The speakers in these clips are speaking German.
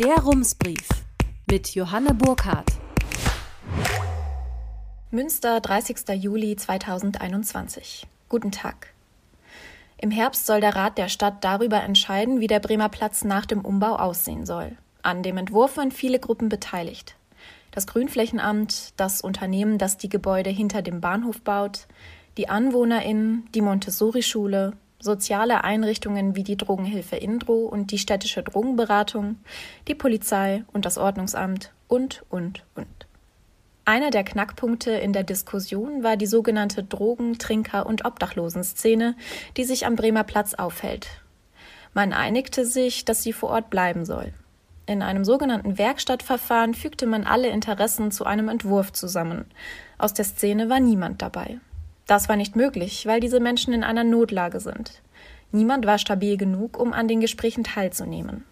Der Rumsbrief mit Johanne Burkhardt. Münster, 30. Juli 2021. Guten Tag. Im Herbst soll der Rat der Stadt darüber entscheiden, wie der Bremer Platz nach dem Umbau aussehen soll. An dem Entwurf waren viele Gruppen beteiligt. Das Grünflächenamt, das Unternehmen, das die Gebäude hinter dem Bahnhof baut, die AnwohnerInnen, die Montessori-Schule, soziale Einrichtungen wie die Drogenhilfe Indro und die städtische Drogenberatung, die Polizei und das Ordnungsamt und, und, und. Einer der Knackpunkte in der Diskussion war die sogenannte Drogen-, Trinker- und Obdachlosenszene, die sich am Bremer Platz aufhält. Man einigte sich, dass sie vor Ort bleiben soll. In einem sogenannten Werkstattverfahren fügte man alle Interessen zu einem Entwurf zusammen. Aus der Szene war niemand dabei. Das war nicht möglich, weil diese Menschen in einer Notlage sind. Niemand war stabil genug, um an den Gesprächen teilzunehmen.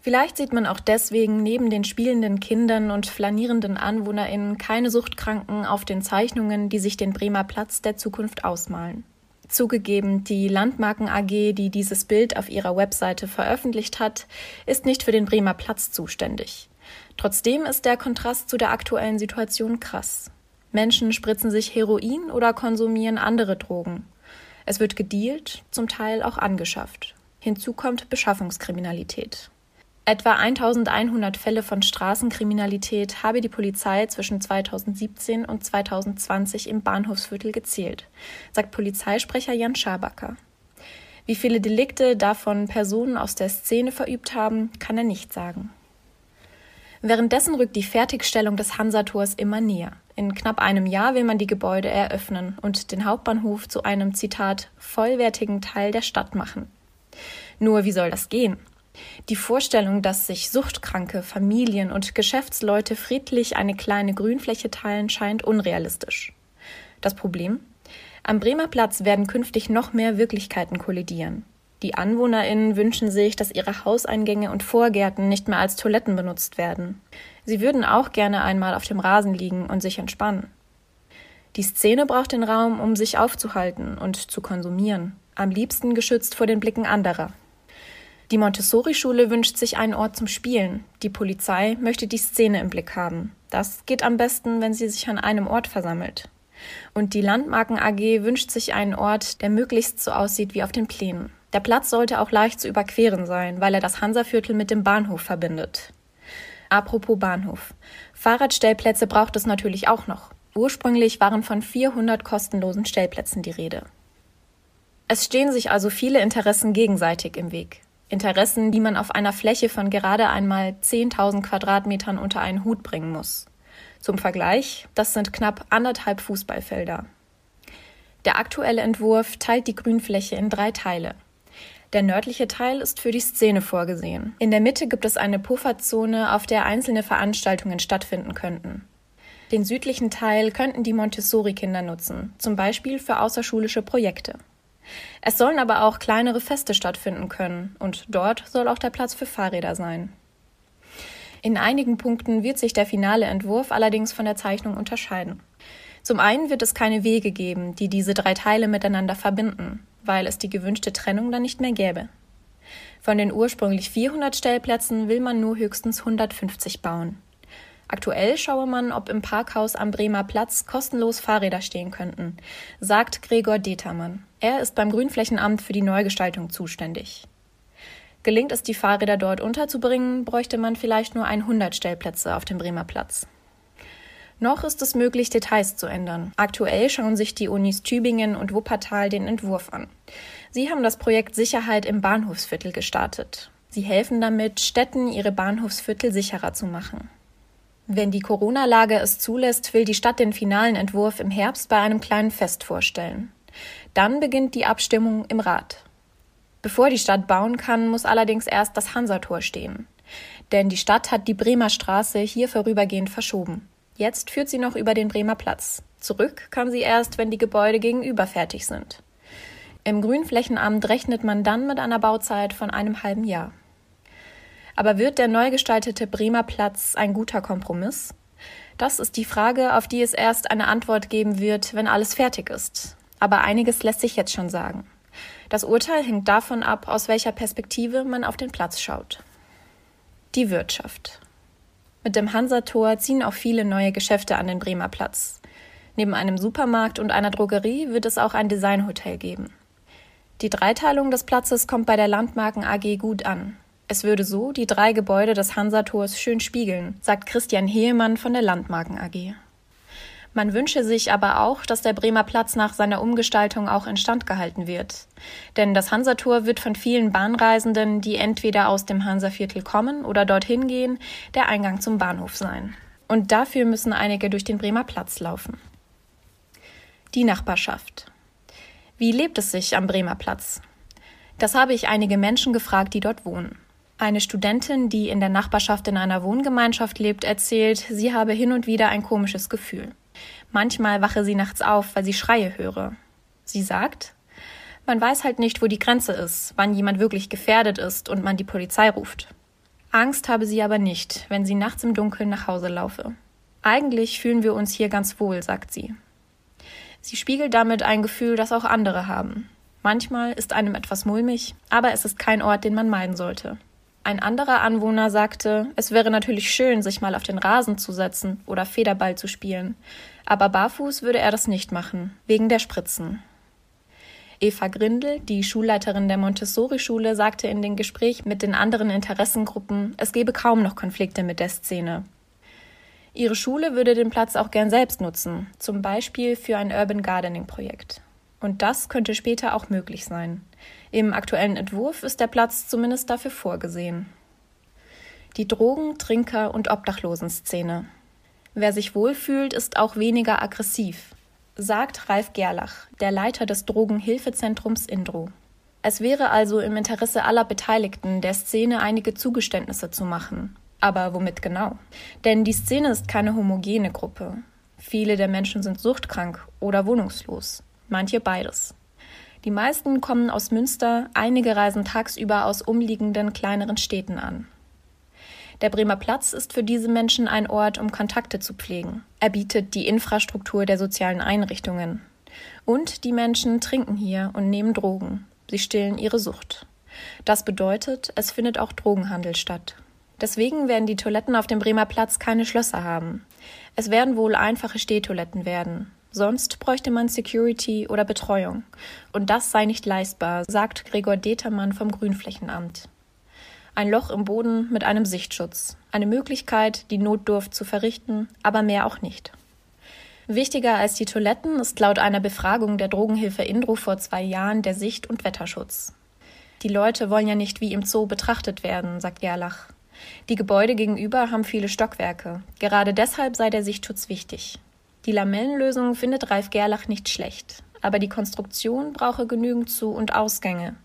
Vielleicht sieht man auch deswegen neben den spielenden Kindern und flanierenden AnwohnerInnen keine Suchtkranken auf den Zeichnungen, die sich den Bremer Platz der Zukunft ausmalen. Zugegeben, die Landmarken AG, die dieses Bild auf ihrer Webseite veröffentlicht hat, ist nicht für den Bremer Platz zuständig. Trotzdem ist der Kontrast zu der aktuellen Situation krass. Menschen spritzen sich Heroin oder konsumieren andere Drogen. Es wird gedealt, zum Teil auch angeschafft. Hinzu kommt Beschaffungskriminalität. Etwa 1100 Fälle von Straßenkriminalität habe die Polizei zwischen 2017 und 2020 im Bahnhofsviertel gezählt, sagt Polizeisprecher Jan Schabacker. Wie viele Delikte davon Personen aus der Szene verübt haben, kann er nicht sagen. Währenddessen rückt die Fertigstellung des Hansators immer näher. In knapp einem Jahr will man die Gebäude eröffnen und den Hauptbahnhof zu einem Zitat vollwertigen Teil der Stadt machen. Nur wie soll das gehen? Die Vorstellung, dass sich Suchtkranke, Familien und Geschäftsleute friedlich eine kleine Grünfläche teilen, scheint unrealistisch. Das Problem? Am Bremer Platz werden künftig noch mehr Wirklichkeiten kollidieren. Die AnwohnerInnen wünschen sich, dass ihre Hauseingänge und Vorgärten nicht mehr als Toiletten benutzt werden. Sie würden auch gerne einmal auf dem Rasen liegen und sich entspannen. Die Szene braucht den Raum, um sich aufzuhalten und zu konsumieren, am liebsten geschützt vor den Blicken anderer. Die Montessori-Schule wünscht sich einen Ort zum Spielen. Die Polizei möchte die Szene im Blick haben. Das geht am besten, wenn sie sich an einem Ort versammelt. Und die Landmarken AG wünscht sich einen Ort, der möglichst so aussieht wie auf den Plänen. Der Platz sollte auch leicht zu überqueren sein, weil er das Hansaviertel mit dem Bahnhof verbindet. Apropos Bahnhof. Fahrradstellplätze braucht es natürlich auch noch. Ursprünglich waren von 400 kostenlosen Stellplätzen die Rede. Es stehen sich also viele Interessen gegenseitig im Weg. Interessen, die man auf einer Fläche von gerade einmal 10.000 Quadratmetern unter einen Hut bringen muss. Zum Vergleich, das sind knapp anderthalb Fußballfelder. Der aktuelle Entwurf teilt die Grünfläche in drei Teile. Der nördliche Teil ist für die Szene vorgesehen. In der Mitte gibt es eine Pufferzone, auf der einzelne Veranstaltungen stattfinden könnten. Den südlichen Teil könnten die Montessori-Kinder nutzen, zum Beispiel für außerschulische Projekte. Es sollen aber auch kleinere Feste stattfinden können und dort soll auch der Platz für Fahrräder sein. In einigen Punkten wird sich der finale Entwurf allerdings von der Zeichnung unterscheiden. Zum einen wird es keine Wege geben, die diese drei Teile miteinander verbinden, weil es die gewünschte Trennung dann nicht mehr gäbe. Von den ursprünglich 400 Stellplätzen will man nur höchstens 150 bauen. Aktuell schaue man, ob im Parkhaus am Bremer Platz kostenlos Fahrräder stehen könnten, sagt Gregor Determann. Er ist beim Grünflächenamt für die Neugestaltung zuständig. Gelingt es, die Fahrräder dort unterzubringen, bräuchte man vielleicht nur 100 Stellplätze auf dem Bremer Platz. Noch ist es möglich, Details zu ändern. Aktuell schauen sich die Unis Tübingen und Wuppertal den Entwurf an. Sie haben das Projekt Sicherheit im Bahnhofsviertel gestartet. Sie helfen damit, Städten ihre Bahnhofsviertel sicherer zu machen. Wenn die Corona-Lage es zulässt, will die Stadt den finalen Entwurf im Herbst bei einem kleinen Fest vorstellen. Dann beginnt die Abstimmung im Rat. Bevor die Stadt bauen kann, muss allerdings erst das Hansator stehen. Denn die Stadt hat die Bremer Straße hier vorübergehend verschoben. Jetzt führt sie noch über den Bremer Platz. Zurück kann sie erst, wenn die Gebäude gegenüber fertig sind. Im Grünflächenamt rechnet man dann mit einer Bauzeit von einem halben Jahr. Aber wird der neu gestaltete Bremer Platz ein guter Kompromiss? Das ist die Frage, auf die es erst eine Antwort geben wird, wenn alles fertig ist. Aber einiges lässt sich jetzt schon sagen. Das Urteil hängt davon ab, aus welcher Perspektive man auf den Platz schaut. Die Wirtschaft. Mit dem Hansator ziehen auch viele neue Geschäfte an den Bremer Platz. Neben einem Supermarkt und einer Drogerie wird es auch ein Designhotel geben. Die Dreiteilung des Platzes kommt bei der Landmarken AG gut an. Es würde so die drei Gebäude des Hansators schön spiegeln, sagt Christian Heemann von der Landmarken AG. Man wünsche sich aber auch, dass der Bremer Platz nach seiner Umgestaltung auch instand gehalten wird. Denn das Hansator wird von vielen Bahnreisenden, die entweder aus dem Hansaviertel kommen oder dorthin gehen, der Eingang zum Bahnhof sein. Und dafür müssen einige durch den Bremer Platz laufen. Die Nachbarschaft. Wie lebt es sich am Bremer Platz? Das habe ich einige Menschen gefragt, die dort wohnen. Eine Studentin, die in der Nachbarschaft in einer Wohngemeinschaft lebt, erzählt, sie habe hin und wieder ein komisches Gefühl. Manchmal wache sie nachts auf, weil sie Schreie höre. Sie sagt, man weiß halt nicht, wo die Grenze ist, wann jemand wirklich gefährdet ist und man die Polizei ruft. Angst habe sie aber nicht, wenn sie nachts im Dunkeln nach Hause laufe. Eigentlich fühlen wir uns hier ganz wohl, sagt sie. Sie spiegelt damit ein Gefühl, das auch andere haben. Manchmal ist einem etwas mulmig, aber es ist kein Ort, den man meiden sollte. Ein anderer Anwohner sagte, es wäre natürlich schön, sich mal auf den Rasen zu setzen oder Federball zu spielen, aber barfuß würde er das nicht machen, wegen der Spritzen. Eva Grindel, die Schulleiterin der Montessori-Schule, sagte in dem Gespräch mit den anderen Interessengruppen, es gebe kaum noch Konflikte mit der Szene. Ihre Schule würde den Platz auch gern selbst nutzen, zum Beispiel für ein Urban Gardening-Projekt. Und das könnte später auch möglich sein. Im aktuellen Entwurf ist der Platz zumindest dafür vorgesehen. Die Drogen-, Trinker- und Obdachlosenszene. Wer sich wohlfühlt, ist auch weniger aggressiv, sagt Ralf Gerlach, der Leiter des Drogenhilfezentrums Indro. Es wäre also im Interesse aller Beteiligten, der Szene einige Zugeständnisse zu machen. Aber womit genau? Denn die Szene ist keine homogene Gruppe. Viele der Menschen sind suchtkrank oder wohnungslos, manche beides. Die meisten kommen aus Münster, einige reisen tagsüber aus umliegenden kleineren Städten an. Der Bremer Platz ist für diese Menschen ein Ort, um Kontakte zu pflegen. Er bietet die Infrastruktur der sozialen Einrichtungen. Und die Menschen trinken hier und nehmen Drogen. Sie stillen ihre Sucht. Das bedeutet, es findet auch Drogenhandel statt. Deswegen werden die Toiletten auf dem Bremer Platz keine Schlösser haben. Es werden wohl einfache Stehtoiletten werden. Sonst bräuchte man Security oder Betreuung. Und das sei nicht leistbar, sagt Gregor Determann vom Grünflächenamt. Ein Loch im Boden mit einem Sichtschutz. Eine Möglichkeit, die Notdurft zu verrichten, aber mehr auch nicht. Wichtiger als die Toiletten ist laut einer Befragung der Drogenhilfe Indro vor zwei Jahren der Sicht- und Wetterschutz. Die Leute wollen ja nicht wie im Zoo betrachtet werden, sagt Gerlach. Die Gebäude gegenüber haben viele Stockwerke. Gerade deshalb sei der Sichtschutz wichtig. Die Lamellenlösung findet Ralf Gerlach nicht schlecht, aber die Konstruktion brauche genügend Zu- und Ausgänge.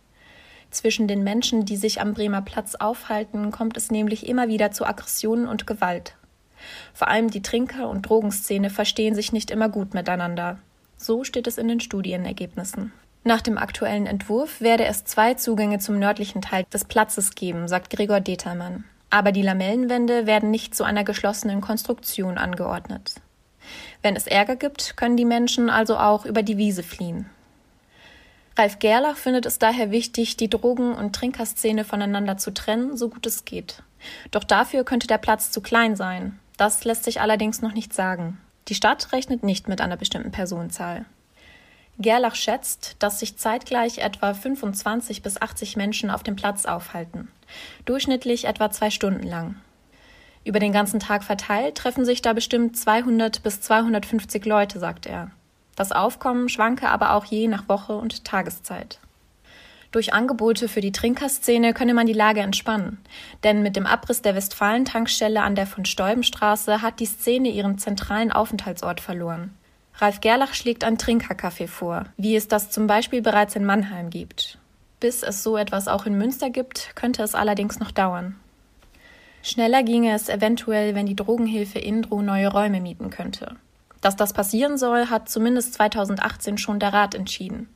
Zwischen den Menschen, die sich am Bremer Platz aufhalten, kommt es nämlich immer wieder zu Aggressionen und Gewalt. Vor allem die Trinker- und Drogenszene verstehen sich nicht immer gut miteinander. So steht es in den Studienergebnissen. Nach dem aktuellen Entwurf werde es zwei Zugänge zum nördlichen Teil des Platzes geben, sagt Gregor Determann. Aber die Lamellenwände werden nicht zu einer geschlossenen Konstruktion angeordnet. Wenn es Ärger gibt, können die Menschen also auch über die Wiese fliehen. Ralf Gerlach findet es daher wichtig, die Drogen- und Trinkerszene voneinander zu trennen, so gut es geht. Doch dafür könnte der Platz zu klein sein. Das lässt sich allerdings noch nicht sagen. Die Stadt rechnet nicht mit einer bestimmten Personenzahl. Gerlach schätzt, dass sich zeitgleich etwa 25 bis 80 Menschen auf dem Platz aufhalten, durchschnittlich etwa zwei Stunden lang. Über den ganzen Tag verteilt treffen sich da bestimmt 200 bis 250 Leute, sagt er. Das Aufkommen schwanke aber auch je nach Woche und Tageszeit. Durch Angebote für die Trinkerszene könne man die Lage entspannen, denn mit dem Abriss der Westfalen-Tankstelle an der von Steubenstraße hat die Szene ihren zentralen Aufenthaltsort verloren. Ralf Gerlach schlägt ein Trinkercafé vor, wie es das zum Beispiel bereits in Mannheim gibt. Bis es so etwas auch in Münster gibt, könnte es allerdings noch dauern. Schneller ginge es eventuell, wenn die Drogenhilfe Indro neue Räume mieten könnte. Dass das passieren soll, hat zumindest 2018 schon der Rat entschieden.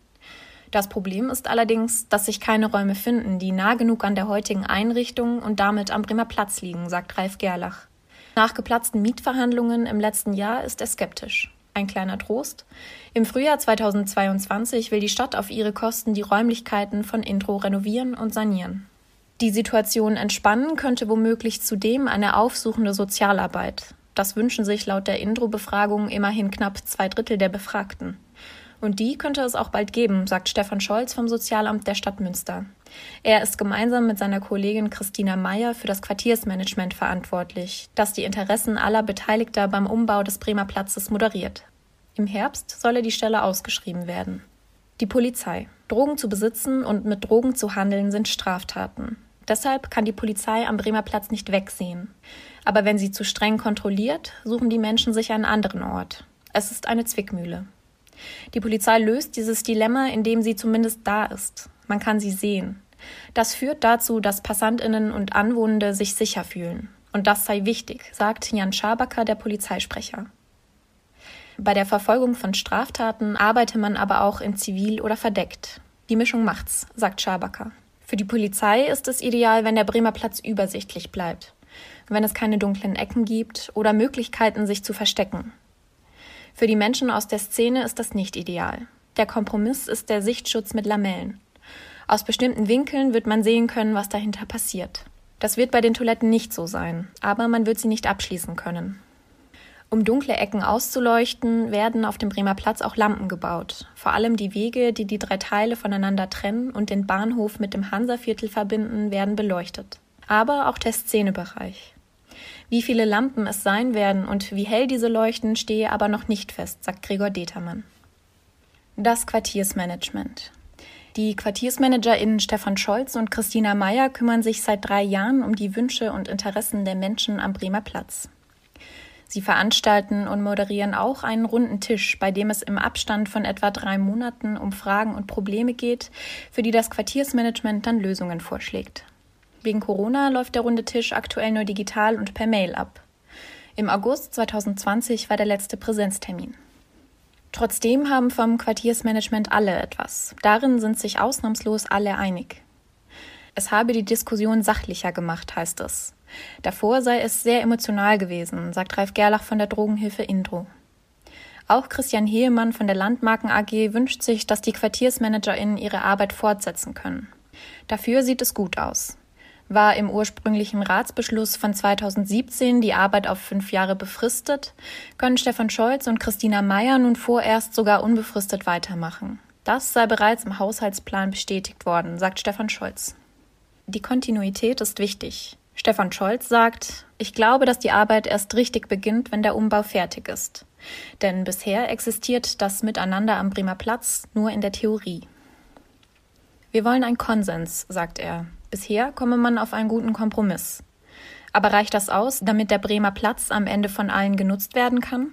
Das Problem ist allerdings, dass sich keine Räume finden, die nah genug an der heutigen Einrichtung und damit am Bremer Platz liegen, sagt Ralf Gerlach. Nach geplatzten Mietverhandlungen im letzten Jahr ist er skeptisch. Ein kleiner Trost. Im Frühjahr 2022 will die Stadt auf ihre Kosten die Räumlichkeiten von Intro renovieren und sanieren. Die Situation entspannen könnte womöglich zudem eine aufsuchende Sozialarbeit. Das wünschen sich laut der Indro-Befragung immerhin knapp zwei Drittel der Befragten. Und die könnte es auch bald geben, sagt Stefan Scholz vom Sozialamt der Stadt Münster. Er ist gemeinsam mit seiner Kollegin Christina Meyer für das Quartiersmanagement verantwortlich, das die Interessen aller Beteiligter beim Umbau des Bremer Platzes moderiert. Im Herbst solle die Stelle ausgeschrieben werden. Die Polizei. Drogen zu besitzen und mit Drogen zu handeln sind Straftaten. Deshalb kann die Polizei am Bremer Platz nicht wegsehen. Aber wenn sie zu streng kontrolliert, suchen die Menschen sich einen anderen Ort. Es ist eine Zwickmühle. Die Polizei löst dieses Dilemma, indem sie zumindest da ist. Man kann sie sehen. Das führt dazu, dass Passantinnen und Anwohnende sich sicher fühlen. Und das sei wichtig, sagt Jan Schabacker, der Polizeisprecher. Bei der Verfolgung von Straftaten arbeite man aber auch in Zivil oder verdeckt. Die Mischung macht's, sagt Schabacker. Für die Polizei ist es ideal, wenn der Bremer Platz übersichtlich bleibt, wenn es keine dunklen Ecken gibt oder Möglichkeiten, sich zu verstecken. Für die Menschen aus der Szene ist das nicht ideal. Der Kompromiss ist der Sichtschutz mit Lamellen. Aus bestimmten Winkeln wird man sehen können, was dahinter passiert. Das wird bei den Toiletten nicht so sein, aber man wird sie nicht abschließen können. Um dunkle Ecken auszuleuchten, werden auf dem Bremer Platz auch Lampen gebaut. Vor allem die Wege, die die drei Teile voneinander trennen und den Bahnhof mit dem Hansaviertel verbinden, werden beleuchtet. Aber auch der Szenebereich. Wie viele Lampen es sein werden und wie hell diese leuchten, stehe aber noch nicht fest, sagt Gregor Determann. Das Quartiersmanagement. Die QuartiersmanagerInnen Stefan Scholz und Christina Meyer kümmern sich seit drei Jahren um die Wünsche und Interessen der Menschen am Bremer Platz. Sie veranstalten und moderieren auch einen runden Tisch, bei dem es im Abstand von etwa drei Monaten um Fragen und Probleme geht, für die das Quartiersmanagement dann Lösungen vorschlägt. Wegen Corona läuft der runde Tisch aktuell nur digital und per Mail ab. Im August 2020 war der letzte Präsenztermin. Trotzdem haben vom Quartiersmanagement alle etwas. Darin sind sich ausnahmslos alle einig. Es habe die Diskussion sachlicher gemacht, heißt es. Davor sei es sehr emotional gewesen, sagt Ralf Gerlach von der Drogenhilfe Indro. Auch Christian Heemann von der Landmarken AG wünscht sich, dass die QuartiersmanagerInnen ihre Arbeit fortsetzen können. Dafür sieht es gut aus war im ursprünglichen Ratsbeschluss von 2017 die Arbeit auf fünf Jahre befristet, können Stefan Scholz und Christina Mayer nun vorerst sogar unbefristet weitermachen. Das sei bereits im Haushaltsplan bestätigt worden, sagt Stefan Scholz. Die Kontinuität ist wichtig. Stefan Scholz sagt, ich glaube, dass die Arbeit erst richtig beginnt, wenn der Umbau fertig ist. Denn bisher existiert das Miteinander am Bremer Platz nur in der Theorie. Wir wollen einen Konsens, sagt er. Bisher komme man auf einen guten Kompromiss. Aber reicht das aus, damit der Bremer Platz am Ende von allen genutzt werden kann?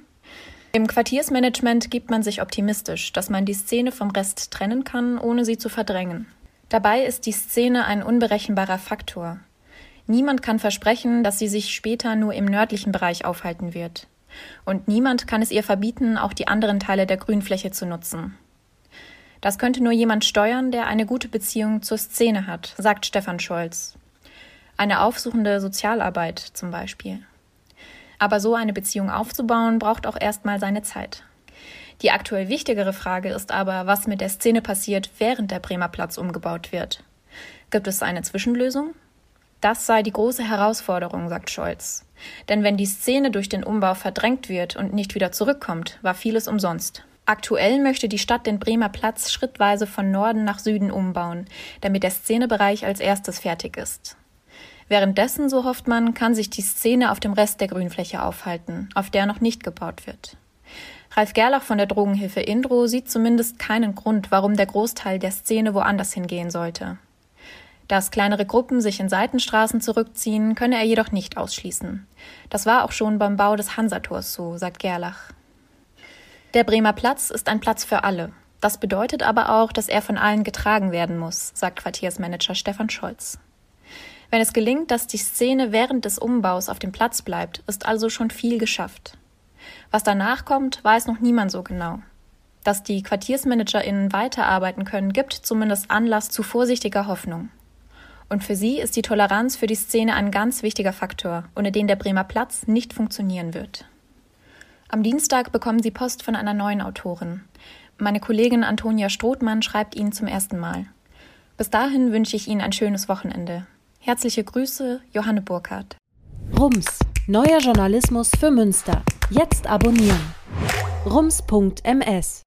Im Quartiersmanagement gibt man sich optimistisch, dass man die Szene vom Rest trennen kann, ohne sie zu verdrängen. Dabei ist die Szene ein unberechenbarer Faktor. Niemand kann versprechen, dass sie sich später nur im nördlichen Bereich aufhalten wird. Und niemand kann es ihr verbieten, auch die anderen Teile der Grünfläche zu nutzen. Das könnte nur jemand steuern, der eine gute Beziehung zur Szene hat, sagt Stefan Scholz. Eine aufsuchende Sozialarbeit zum Beispiel. Aber so eine Beziehung aufzubauen, braucht auch erstmal seine Zeit. Die aktuell wichtigere Frage ist aber, was mit der Szene passiert, während der Bremer Platz umgebaut wird. Gibt es eine Zwischenlösung? Das sei die große Herausforderung, sagt Scholz. Denn wenn die Szene durch den Umbau verdrängt wird und nicht wieder zurückkommt, war vieles umsonst. Aktuell möchte die Stadt den Bremer Platz schrittweise von Norden nach Süden umbauen, damit der Szenebereich als erstes fertig ist. Währenddessen, so hofft man, kann sich die Szene auf dem Rest der Grünfläche aufhalten, auf der noch nicht gebaut wird. Ralf Gerlach von der Drogenhilfe Indro sieht zumindest keinen Grund, warum der Großteil der Szene woanders hingehen sollte. Dass kleinere Gruppen sich in Seitenstraßen zurückziehen, könne er jedoch nicht ausschließen. Das war auch schon beim Bau des Hansators so, sagt Gerlach. Der Bremer Platz ist ein Platz für alle. Das bedeutet aber auch, dass er von allen getragen werden muss, sagt Quartiersmanager Stefan Scholz. Wenn es gelingt, dass die Szene während des Umbaus auf dem Platz bleibt, ist also schon viel geschafft. Was danach kommt, weiß noch niemand so genau. Dass die QuartiersmanagerInnen weiterarbeiten können, gibt zumindest Anlass zu vorsichtiger Hoffnung. Und für sie ist die Toleranz für die Szene ein ganz wichtiger Faktor, ohne den der Bremer Platz nicht funktionieren wird. Am Dienstag bekommen Sie Post von einer neuen Autorin. Meine Kollegin Antonia Strothmann schreibt Ihnen zum ersten Mal. Bis dahin wünsche ich Ihnen ein schönes Wochenende. Herzliche Grüße, Johanne Burkhardt. Rums, neuer Journalismus für Münster. Jetzt abonnieren. rums.ms